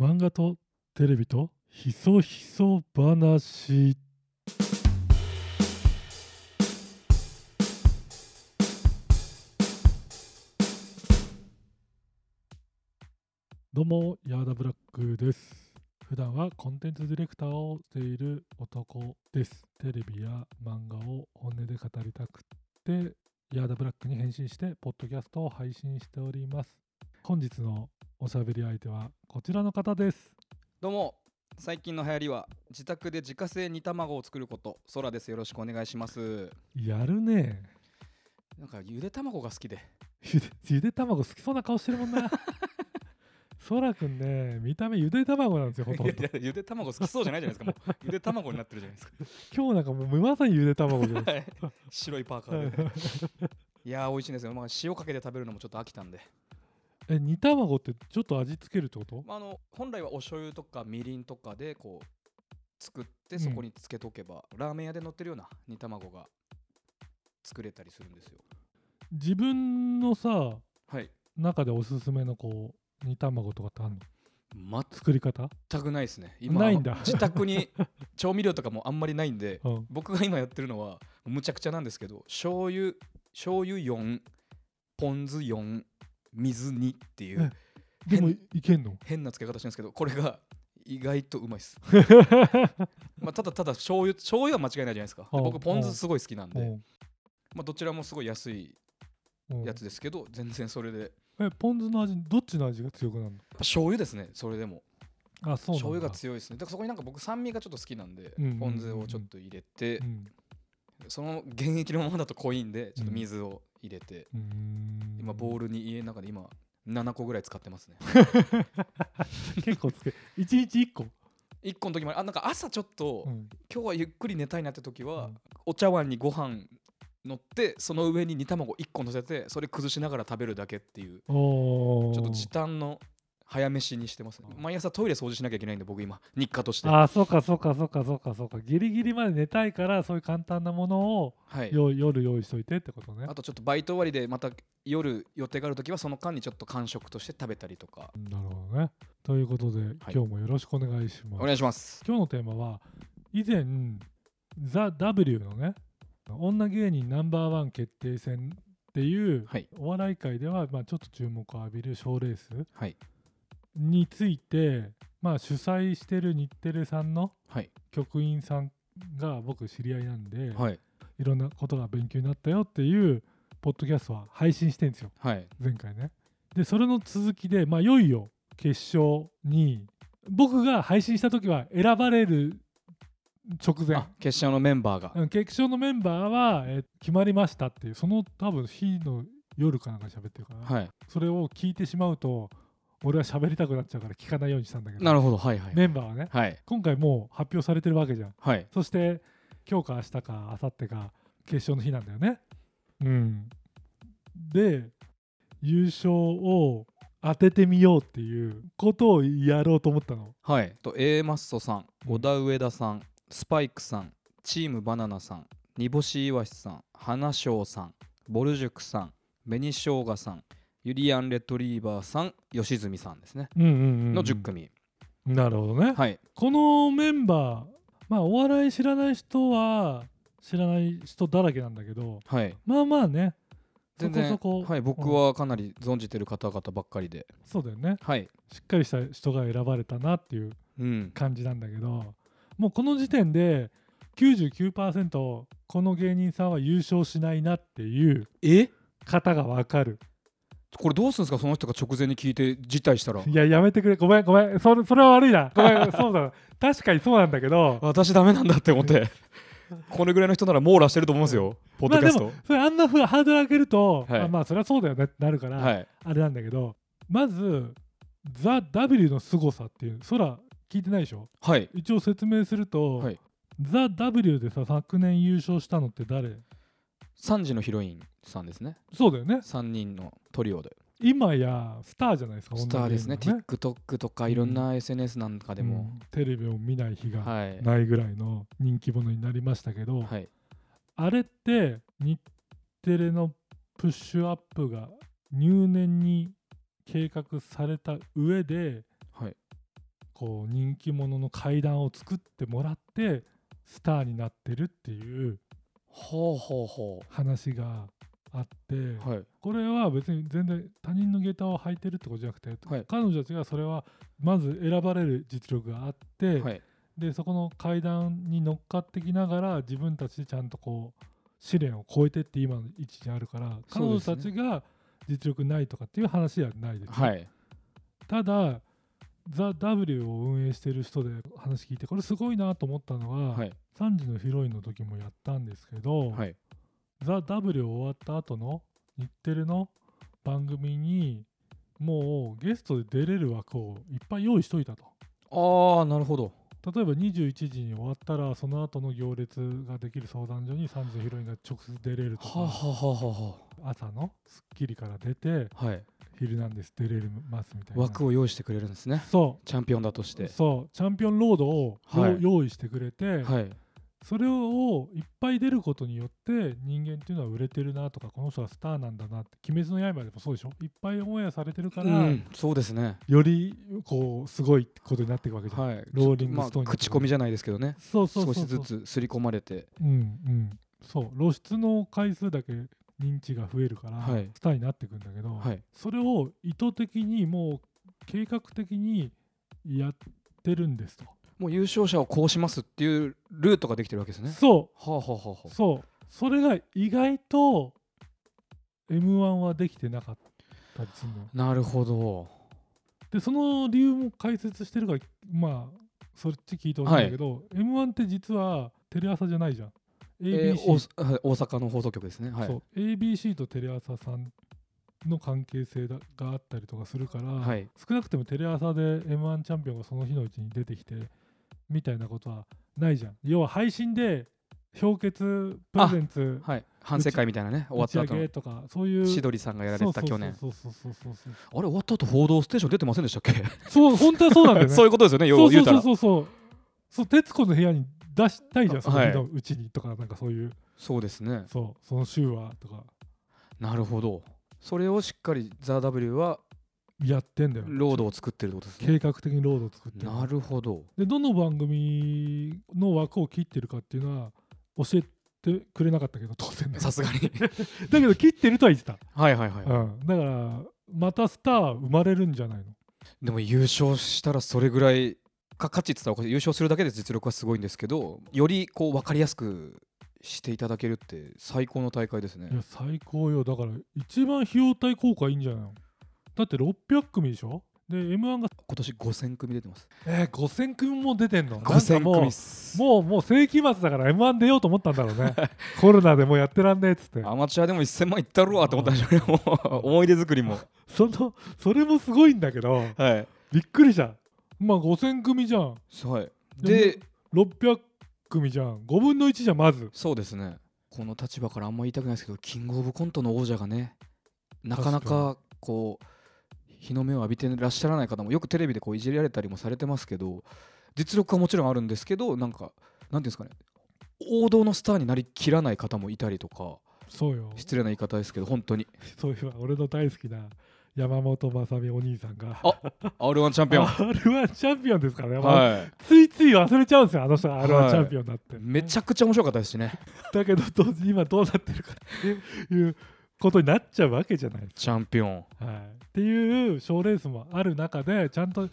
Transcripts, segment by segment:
漫画とテレビとひそひそ話。どうもヤーダブラックです。普段はコンテンツディレクターをしている男です。テレビや漫画を本音で語りたくってヤーダブラックに変身してポッドキャストを配信しております。本日のおしゃべり相手はこちらの方です。どうも。最近の流行りは自宅で自家製煮卵を作ること。空です。よろしくお願いします。やるね。なんかゆで卵が好きで。ゆでゆで卵好きそうな顔してるもんな。そらくんね見た目ゆで卵なんですよほとんど。いやゆで卵好きそうじゃないじゃないですか。もうゆで卵になってるじゃないですか。今日なんかもうまさにゆで卵ではい。白いパーカーで。いやー美味しいんですよ、まあ、塩かけて食べるのもちょっと飽きたんで、え煮卵ってちょっと味付けるってこと？まあ、あの本来はお醤油とかみりんとかでこう作ってそこにつけとけば、ラーメン屋で乗ってるような煮卵が作れたりするんですよ。自分のさはい。中でおすすめのこう煮卵とかってあるの？全作り方？くないですね。ないんだ。自宅に調味料とかもあんまりないんでうん。僕が今やってるのはむちゃくちゃなんですけど醤油醤油4ポン酢4水2っていうえでも変いけんの？変な付け方してるんですけどこれが意外とうまいです、まあ、ただただ醤油醤油は間違いないじゃないですか。僕ポン酢すごい好きなんで、うんまあ、どちらもすごい安いうんやつですけど全然それで。えポン酢の味どっちの味が強くなるぱ醤油ですねそれでも。のあそうなんだ。醤油が強いですね。だからそこになんか僕酸味がちょっと好きなんで、ポン酢をちょっと入れて、うんその原液のままだと濃いんでちょっと水を入れて、うーん。今ボールに家の中で今7個ぐらい使ってますね。結構つけ一日一個、1個の時もあなんか朝ちょっと、うん。今日はゆっくり寝たいなって時は、うん。お茶碗にご飯乗ってその上に煮卵1個乗せてそれ崩しながら食べるだけっていう。ちょっと時短の早飯にしてますね。毎朝トイレ掃除しなきゃいけないんで僕今。日課として。あーそうかそうかそうかそうかそうか。ギリギリまで寝たいからそういう簡単なものをはい。よ夜用意しといてってことね。あとちょっとバイト終わりでまた夜予定がある時はその間にちょっと間食として食べたりとか。なるほどね。ということで、今日もよろしくお願いします。お願いします。今日のテーマは以前ザ・ W のね女芸人ナンバーワン決定戦っていうはい。お笑い界ではまあちょっと注目を浴びる賞ーレースはいについて、まあ、主催してる日テレさんのはい。局員さんが僕知り合いなんで、はい。いろんなことが勉強になったよっていうポッドキャストは配信してるんですよ。はい。前回ね。でそれの続きでまあいよいよ決勝に僕が配信した時は選ばれる直前。あ決勝のメンバーが。うん決勝のメンバーは、えー決まりましたっていうその多分日の夜かなんか喋ってるから、はい。それを聞いてしまうと俺は喋りたくなっちゃうから聞かないようにしたんだけど。なるほどはいはい。メンバーはねはい。今回もう発表されてるわけじゃん。はい。そして今日か明日か明後日か決勝の日なんだよね。うん。で優勝を当ててみようっていうことをやろうと思ったの。はい、と A マッソさん、うん。小田上田さん、スパイクさん、チームバナナさん、煮干しいわしさん、花椒さん、ボル塾さん、紅しょうがさん、ユリアンレトリーバーさん、吉住さんですね。うんうんうんうん。の10組。なるほどね、はい、このメンバーまあお笑い知らない人は知らない人だらけなんだけどはい、まあまあね。そ全然こそこ。はい、僕はかなり存じてる方々ばっかりで、そうだよね。はい、しっかりした人が選ばれたなっていううん、感じなんだけどもうこの時点で99%この芸人さんは優勝しないなっていうえ？方が分かるこれどうするんですか、その人が直前に聞いて辞退したら。いややめてくれ。ごめんごめん。それそれは悪いな。ごめん。そうだ。確かにそうなんだけど。私ダメなんだって思って、これぐらいの人なら網羅してると思うんですよ、ポッドキャスト。それあんなふうハードル上げると、はい。あまあそれはそうだよねってなるから、はい、あれなんだけどまず「ザ・ w の凄さっていうそら聞いてないでしょ？はい、一応説明するとはい「ザ・ w でさ昨年優勝したのって誰？3時のヒロインさんですね。そうだよね。3人のトリオで。今やスターじゃないですかスターですね。女芸人 TikTok とかいろんな SNS なんかでも、うん。テレビを見ない日がはい。ないぐらいの人気者になりましたけど、はい。あれって日テレのプッシュアップが入念に計画された上ではい。こう人気者の階段を作ってもらってスターになってるっていうほうほうほ話があって、うはい。これは別に全然他人の下駄を履いてるってことじゃなくて、はい。彼女たちがそれはまず選ばれる実力があって、はい。でそこの階段に乗っかってきながら自分たちでちゃんとこう試練を超えてって今の位置にあるから彼女たちが実力ないとかっていう話ではないです、はい。ただザ・ W を運営してる人で話聞いてこれすごいなと思ったのは、はい。3時のヒロインの時もやったんですけど、はい。ザ・ W 終わった後の日テレの番組にもうゲストで出れる枠をいっぱい用意しといたと。ああなるほど。例えば21時に終わったらその後の行列ができる相談所に3時のヒロインが直接出れるとかはあ、はあは朝の『スッキリ』から出てあはい「ヒルナンデス」出れますみたいな。枠を用意してくれるんですね。そチャンピオンだとしうて。そう。チャンピオンロードをよ、はい。用意してくれて、はい。それをいっぱい出ることによって人間っていうのは売れてるなとかこの人はスターなんだなって「鬼滅の刃」でもそうでしょ？いっぱいオンエアされてるから、うん。そうですね。よりこうすごいことになっていくわけじゃん、はい。ローリングまあストーンになってくる口コミじゃないですけどね。そうそうそう少しずつ刷り込まれて。うんうん。そう。露出の回数だけ認知が増えるから、はい。スターになっていくんだけど、はい。それを意図的にもう計画的にやってるんですと、もう優勝者をこうしますっていうルートができてるわけですね。そはあはあはあはうそう。それが意外と m 1はできてなかったりするのあなるほど。でその理由も解説してるからまあそっち聞いてほしいんだけど、m 1って実はテレ朝じゃないじゃんえ 大阪の放送局ですね。はい。そう。ABC とテレ朝さんの関係性だがあったりとかするから、はい。少なくてもテレ朝で m 1チャンピオンがその日のうちに出てきてみたいなことはないじゃん。要は配信で氷結プレゼンツはい。反省会みたいなね。終わった後とかそういう千鳥さんがやられてた去年そうそうそうそう。そうあれ終わった後報道ステーション出てませんでしたっけ？そう本当はそうなんだよね。そういうことですよね。要そうそうは言うたらそうそう。そう徹子の部屋に出したいじゃんそのはい。日のうちにとかなんかそういう。そうですね。そうその週はとか。なるほど。それをしっかり「ザ・ w はやってんだよロードを作ってるってことですね。計画的にロードを作ってる。なるほど。でどの番組の枠を切ってるかっていうのは教えてくれなかったけど当然ね。さすがに。だけど切ってるとは言ってた、はいはいはい、うん、だからまたスター生まれるんじゃないの？でも優勝したらそれぐらいか価値って言ったら優勝するだけで実力はすごいんですけどよりこう分かりやすくしていただけるって最高の大会ですね。いや最高よ。だから一番費用対効果いいんじゃないの？だって600組でしょ？で m 1が今年5000組出てます。えー、5000組も出てんの？なんか5000もう組っす。もうもう世紀末だから m 1出ようと思ったんだろうね。コロナでもうやってらんねえっつって。アマチュアでも1000万いったろわって思ったんでしょ 思い出作りも。そのそれもすごいんだけどはい。びっくりしたまあ5000組じゃん。はいでで600組じゃん。5分の1じゃんまず。そうですね。この立場からあんま言いたくないですけどキングオブコントの王者がねなかなかこう日の目を浴びてらっしゃらない方もよくテレビでこういじられたりもされてますけど実力はもちろんあるんですけどなんかなんていうんですかね。王道のスターになりきらない方もいたりとかそうよ。失礼な言い方ですけど本当に。そういえば俺の大好きな山本雅美お兄さんが。あ R1 チャンピオン。R1 チャンピオンですからね、はい。ついつい忘れちゃうんですよあの人がはい。R1 チャンピオンだって、めちゃくちゃ面白かったですしね。だけど今どうなってるかっていうことになっちゃうわけじゃないですチャンピオン。か、はい、っていう賞レースもある中でちゃんと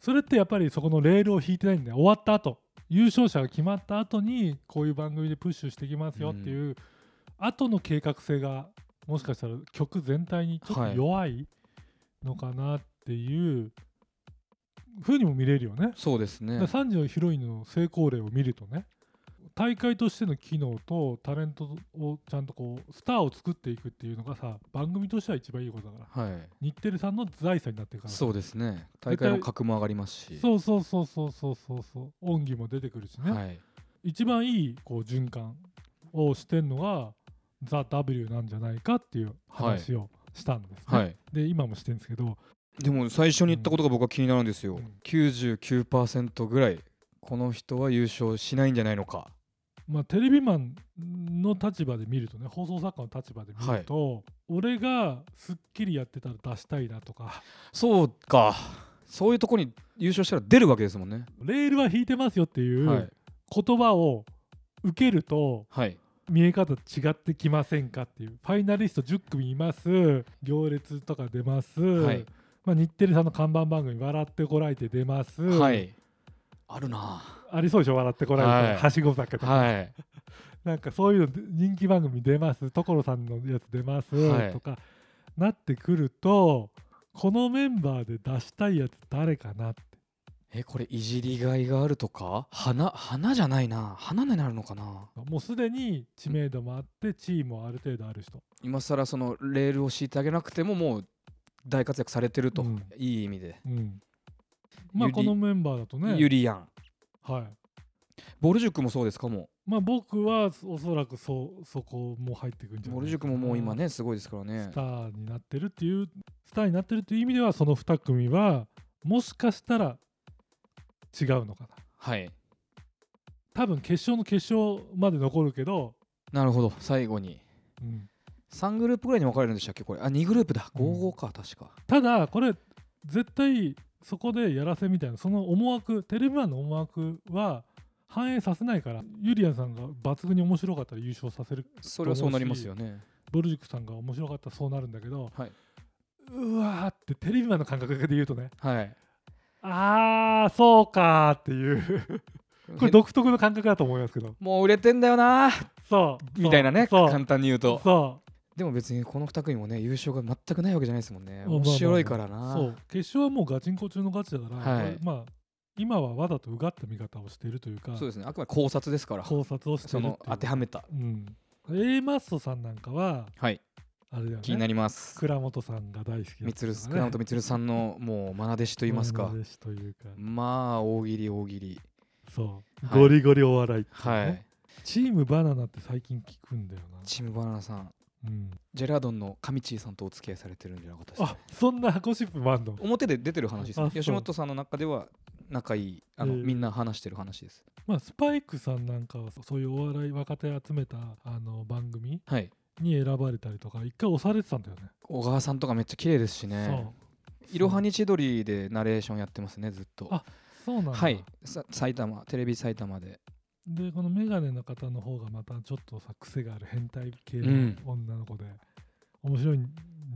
それってやっぱりそこのレールを引いてないんだよ終わった後優勝者が決まった後にこういう番組でプッシュしていきますよっていう、後の計画性がもしかしたら曲全体にちょっと弱いのかなっていうふうにも見れるよね。そうですね。だから3時のヒロインの成功例を見るとね大会としての機能とタレントをちゃんとこうスターを作っていくっていうのがさ番組としては一番いいことだから。はい。日テレさんの財産になってるから。そうですね。大会の格も上がりますし。そうそうそうそうそうそうそう。恩義も出てくるしね、はい。一番いいこう循環をしてんのが「ザ・ w なんじゃないかっていう話をしたんですね、はい。で今もしてるんですけど。でも最初に言ったことが僕は気になるんですよ、うん。99%ぐらいこの人は優勝しないんじゃないのか。まあ、テレビマンの立場で見るとね放送作家の立場で見ると、俺が『スッキリ』やってたら出したいなとか。そうか。そういうとこに優勝したら出るわけですもんね。レールは引いてますよっていうはい。言葉を受けるとはい見え方違ってきませんかっていう。ファイナリスト10組います。行列とか出ます、はい。まあ、日テレさんの看板番組「笑ってこらえて」出ます、はい。あるな。ありそうでしょ笑ってこらえて、はしご酒とか、はい。なんかそういうの人気番組出ます。所さんのやつ出ます、はい。とかなってくるとこのメンバーで出したいやつ誰かなってえこれいじりがいがあるとか？花花じゃないな。花になるのかな？もうすでに知名度もあって地位もある程度ある人。今更そのレールを敷いてあげなくてももう大活躍されてると、うん。いい意味で、うん。まあゆりこのメンバーだとね。ユリアン。はい。ボル塾もそうですか？もまあ僕はおそらくそそこも入ってくるんじゃないボル塾ももう今ねすごいですからね。スターになってるっていうスターになってるっていう意味ではその2組はもしかしたら違うのかな。はい。多分決勝の決勝まで残るけど、なるほど。最後に。うん。3グループぐらいに分かれるんでしたっけ？これ。あ2グループだ。うん。55か確か。ただこれ絶対そこでやらせみたいなその思惑テレビマンの思惑は反映させないからユリアンさんが抜群に面白かったら優勝させるそれはそうなりますよね。ボルジュクさんが面白かったらそうなるんだけど、はい。うわーってテレビマンの感覚で言うとね。はいあーそうかーっていう。これ独特の感覚だと思いますけど。もう売れてんだよなそう。みたいなねそう。簡単に言うと。そでも別にこの2組もね優勝が全くないわけじゃないですもんね。う面白いからうな。そう。決勝はもうガチンコ中のガチだから、はい。まあ今はわざとうがった見方をしているというかそうですね。あくまで考察ですから。考察をしてそのるっていう。当てはめた。うん。A マッソさんなんかははいあれだよね。気になります。倉本さんが大好きだったからね。倉本充さんのもう愛弟子と言いますか。愛弟子というか。まあ大喜利大喜利。そう、はい。ゴリゴリお笑いっていうね。はい。チームバナナって最近聞くんだよな。チームバナナさん。うん。ジェラードンの上地さんとお付き合いされてるんじゃなかったですか？あそんなゴシップもあんの？表で出てる話ですあそう。ね吉本さんの中では仲いいあの、えー。みんな話してる話です。まあスパイクさんなんかはそういうお笑い若手集めたあの番組はいに選ばれたりとか一回押されてたんだよね。小川さんとかめっちゃ綺麗ですしね。いろはに千鳥でナレーションやってますねずっと。あそうなんだ。はい。さ埼玉テレビ埼玉で。でこのメガネの方の方がまたちょっとさ癖がある変態系のうん。女の子で、面白いん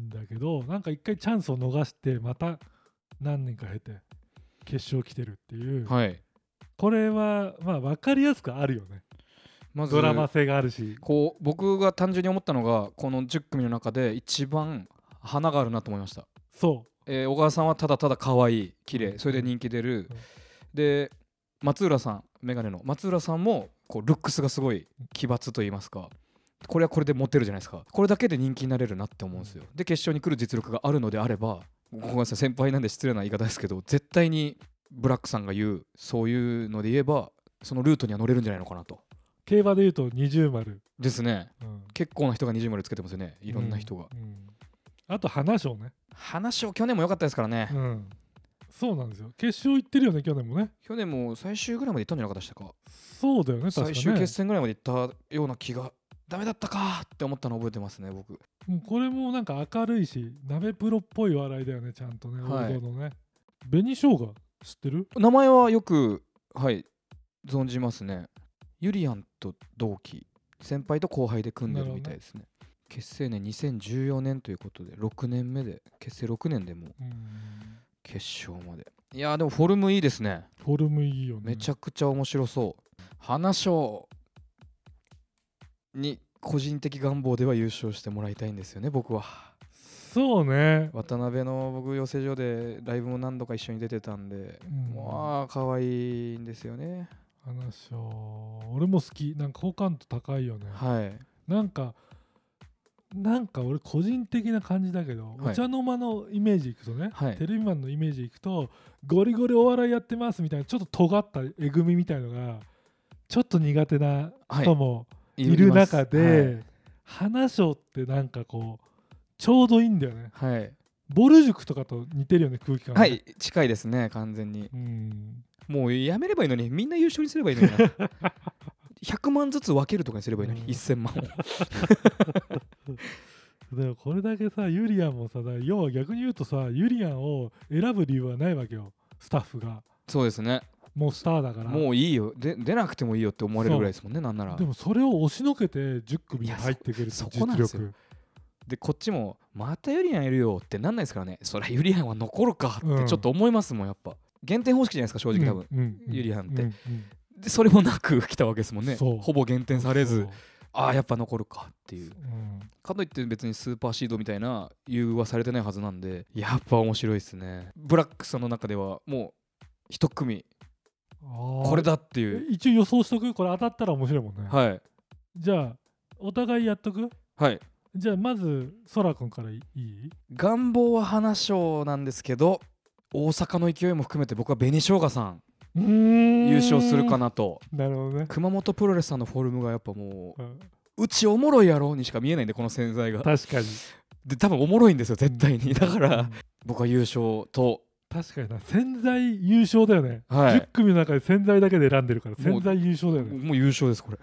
だけどなんか一回チャンスを逃してまた何年か経て決勝来てるっていう、はい。これはまあ分かりやすくあるよねまずドラマ性があるし。こう僕が単純に思ったのがこの10組の中で一番花があるなと思いました、そえー小川さんはただただ可愛い綺麗それで人気出る、うん。で松浦さんメガネの松浦さんもこうルックスがすごい奇抜と言いますか。これはこれでモテるじゃないですか。これだけで人気になれるなって思うんですよ。で決勝に来る実力があるのであればごめんなさい先輩なんで失礼な言い方ですけど絶対にブラックさんが言うそういうので言えばそのルートには乗れるんじゃないのかなと。う競馬でいうと二重丸、ですね。うん。結構な人が20丸つけてますよね。いろんな人が、うんうん。あと花賞ね、話を去年も良かったですからね、うん、そうなんですよ。決勝行ってるよね去年もね。去年も最終ぐらいまで行ったんじゃなかったでしたか？そうだよねね。最終決戦ぐらいまで行ったような気がダメだったかって思ったの覚えてますね僕。うんこれもなんか明るいし鍋プロっぽい笑いだよねちゃんとねはい。王道のね。紅生姜知ってる？名前はよくはい存じますねユリアンと同期先輩と後輩で組んでるみたいですね。結成年2014年ということで6年目で結成6年でもううん。決勝まで。いやーでもフォルムいいですね。フォルムいいよね。めちゃくちゃ面白そう。花賞に個人的願望では優勝してもらいたいんですよね僕は。そうね。渡辺の僕養成所でライブも何度か一緒に出てたんで、うん。まあ可愛いんですよね話を。俺も好き。なんか好感度高いよね。はい。なんかなんか俺個人的な感じだけど、はい。お茶の間のイメージいくとね、はい。テレビマンのイメージいくとゴリゴリお笑いやってますみたいなちょっと尖ったえぐみみたいのがちょっと苦手な人もいる中で、花賞ってなんかこうちょうどいいんだよね。はい、はいボル塾とかと似てるよね空気感がはい近いですね完全に。うん。もうやめればいいのにみんな優勝にすればいいのにな。100万ずつ分けるとかにすればいいのに、うん。1000万を。でもこれだけさユリアンもさ要は逆に言うとさユリアンを選ぶ理由はないわけよスタッフが。そうですね。もうスターだから。もういいよ。で出なくてもいいよって思われるぐらいですもんねなんなら。でもそれを押しのけて10組に入ってくるってそこなんですよ。力でこっちもまたユリアンいるよってなんないですからね。そりゃユリアンは残るかうん。ってちょっと思いますもんやっぱ。減点方式じゃないですか正直多分、うん。うん。うんユリアンって。うん。うん。でそれもなく来たわけですもんね。ほぼ減点されず。ああやっぱ残るかっていう。うん。かといって別にスーパーシードみたいな優遇はされてないはずなんでやっぱ面白いですね。ブラックさんの中ではもう一組。これだっていえう一応予想しとく？これ当たったら面白いもんね。はい。じゃあお互いやっとく？はいじゃあまずそらくんからいい？願望は花賞なんですけど大阪の勢いも含めて僕は紅生姜さん。優優勝するかなと。なるほどね、熊本プロレスさんのフォルムがやっぱもうん。ううちおもろいやろにしか見えないんでこの潜在が。確かに。で多分おもろいんですよ絶対に。だかうん。ら僕は優勝と。確かにな。潜在優勝だよね、はい。10組の中で潜在だけで選んでるから潜在優勝だよね。もう優勝ですこれ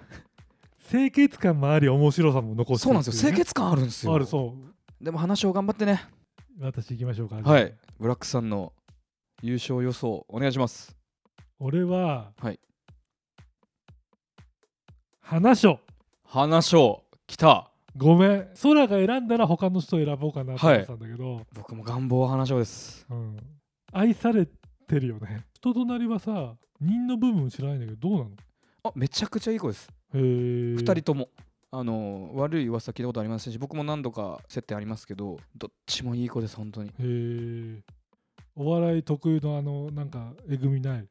清潔感もあり面白さも残してそうなんですよ。清潔潔感あるんですよ。あるそう。でも話を頑張ってね。私行きましょうか。はい。ブラックさんの優勝予想お願いします。俺は。はい。花賞。花賞。来た。ごめん。空が選んだら他の人選ぼうかなと思ってたんだけど、僕も願望は花賞です。うん、愛されてるよね。人となりはさ人の部分知らないんだけどどうなの？あめちゃくちゃいい子です2人とも。あの悪い噂聞いたことありませんし僕も何度か接点ありますけどどっちもいい子です本当に。へえお笑い特有のあのなんかえぐみない？へ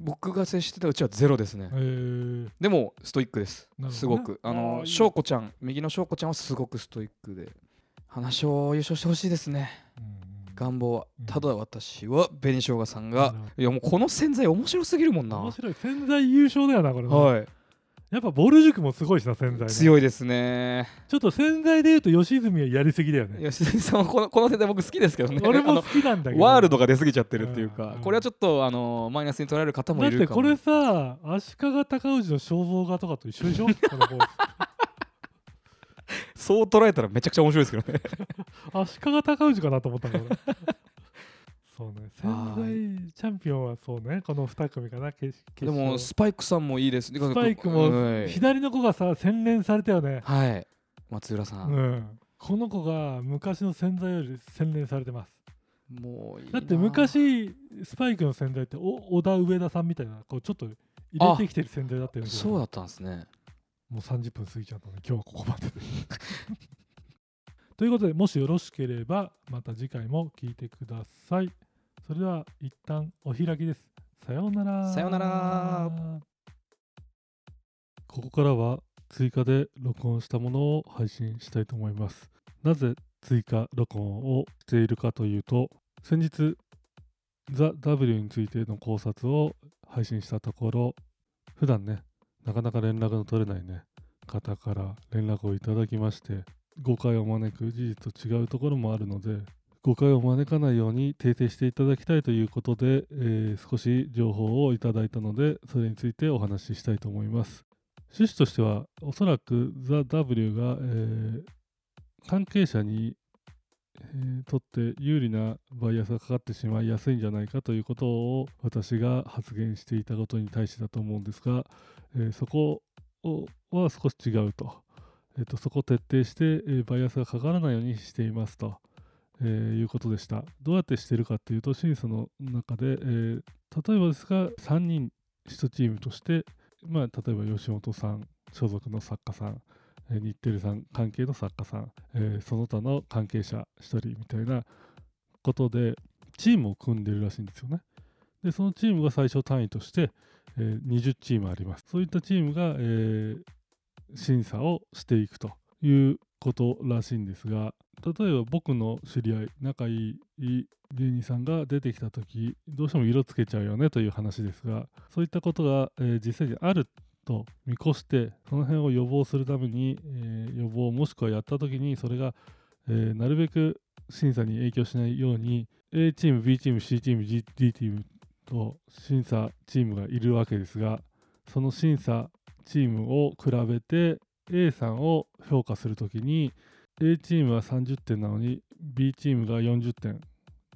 僕が接してたうちはゼロですね。えでもストイックです、ね。すごく。あのい翔子ちゃん右の翔子ちゃんはすごくストイックで。花賞優勝してほしいですね。願望は。うん。ただ私は紅しょうがさんがいやもうこの潜在面白すぎるもんな。面白い。潜在優勝だよなこれね、はいやっぱボル塾もすごいしな潜在ね。強いですね。ちょっと潜在で言うと吉住はやりすぎだよね。吉住さんはこのこの世代僕好きですけどね。俺も好きなんだけど。ワールドが出過ぎちゃってるっていうかうん。これはちょっとあのマイナスに捉える方もだいるかも。ってこれさ足利尊氏の肖像画とかと一緒でしょ？そう捉えたらめちゃくちゃ面白いですけどね。足利尊氏かなと思ったそうね。潜は在チャンピオンはそうね。この2組かな。決決でも勝スパイクさんもいいです。ススパイクもはい、左の子がさ洗練されたよね。はい。松浦さ、うん。んこの子が昔の洗剤より洗練されてます。もういいな。だって昔スパイクの洗剤ってお小田上田さんみたいなこうちょっと入れてきてる洗剤だったよねそうだったんですね。もう30分過ぎちゃったので今日はここまでで。ということでもしよろしければまた次回も聞いてくださいそれでは一旦お開きです。さようなら。さようなら。ここからは追加で録音したものを配信したいと思います。なぜ追加録音をしているかというと先日ザ・ W についての考察を配信したところ普段ねなかなか連絡の取れないね方から連絡をいただきまして誤解を招く事実と違うところもあるので誤解を招かないように訂正していただきたいということで、えー少し情報をいただいたのでそれについてお話ししたいと思います。趣旨としてはおそらくザ・ W が、えー関係者に、えーとって有利なバイアスがかかってしまいやすいんじゃないかということを私が発言していたことに対してだと思うんですが、えーそこは少し違うと,、えーとそこを徹底して、えーバイアスがかからないようにしていますと、えーいうことでしたどうやってしてるかっていうと審査の中で、えー例えばですが3人1チームとして、まあ、例えば吉本さん所属の作家さんえー日テレさん関係の作家さん、えーその他の関係者1人みたいなことでチームを組んでるらしいんですよね。でそのチームが最小単位として、えー20チームあります。そういったチームが、えー審査をしていくということらしいんですが例えば僕の知り合い仲いい芸人さんが出てきた時どうしても色つけちゃうよねという話ですがそういったことが、えー実際にあると見越してその辺を予防するために、えー予防もしくはやった時にそれが、えーなるべく審査に影響しないように A チーム B チーム C チーム G D チームと審査チームがいるわけですがその審査チームを比べて A さんを評価するときに A チームは30点なのに B チームが40点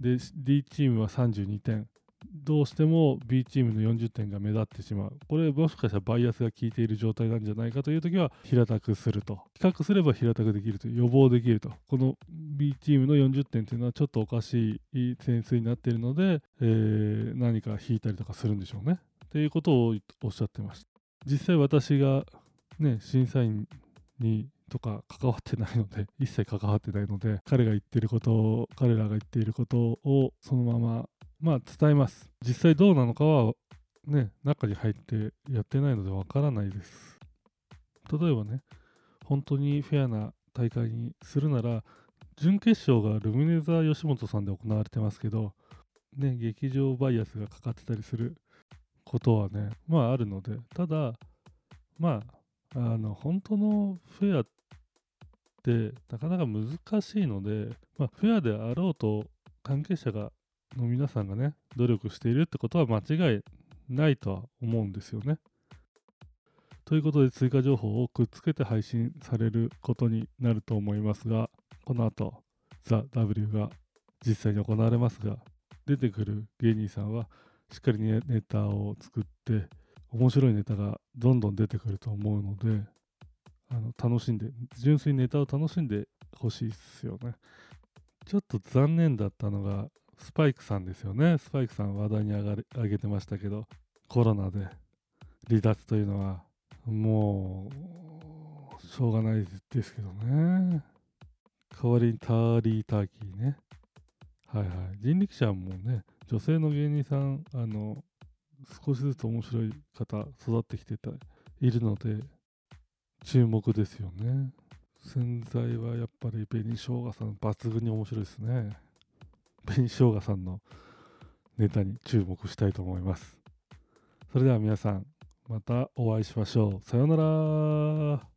で D チームは32点どうしても B チームの40点が目立ってしまう。これもしかしたらバイアスが効いている状態なんじゃないかという時は平たくすると。比較すれば平たくできると予防できると。この B チームの40点というのはちょっとおかしい点数になっているので、えー何か引いたりとかするんでしょうね。っていうことをおっしゃってました。実際私がね審査員にとか関わってないので 一切関わってないので彼が言ってることを彼らが言っていることをそのまままあ伝えます。実際どうなのかはね中に入ってやってないのでわからないです。例えばね本当にフェアな大会にするなら準決勝がルミネザー吉本さんで行われてますけどね劇場バイアスがかかってたりすることはねまああるのでただまああの本当のフェアってなかなか難しいので、まあ、フェアであろうと関係者がの皆さんがね努力しているってことは間違いないとは思うんですよね。ということで追加情報をくっつけて配信されることになると思いますがこの後ザ・ W が実際に行われますが出てくる芸人さんはしっかりネタを作って面白いネタがどんどん出てくると思うのであの楽しんで純粋にネタを楽しんでほしいですよね。ちょっと残念だったのがスパイクさんですよね。スパイクさん話題に上がれ上げてましたけどコロナで離脱というのはもうしょうがないですけどね。代わりにターリーターキーね。はいはい。人力車もね女性の芸人さんあの少しずつ面白い方育ってきてたいるので注目ですよね。洗剤はやっぱり紅生姜さん抜群に面白いですね。紅生姜さんのネタに注目したいと思います。それでは皆さんまたお会いしましょう。さようなら。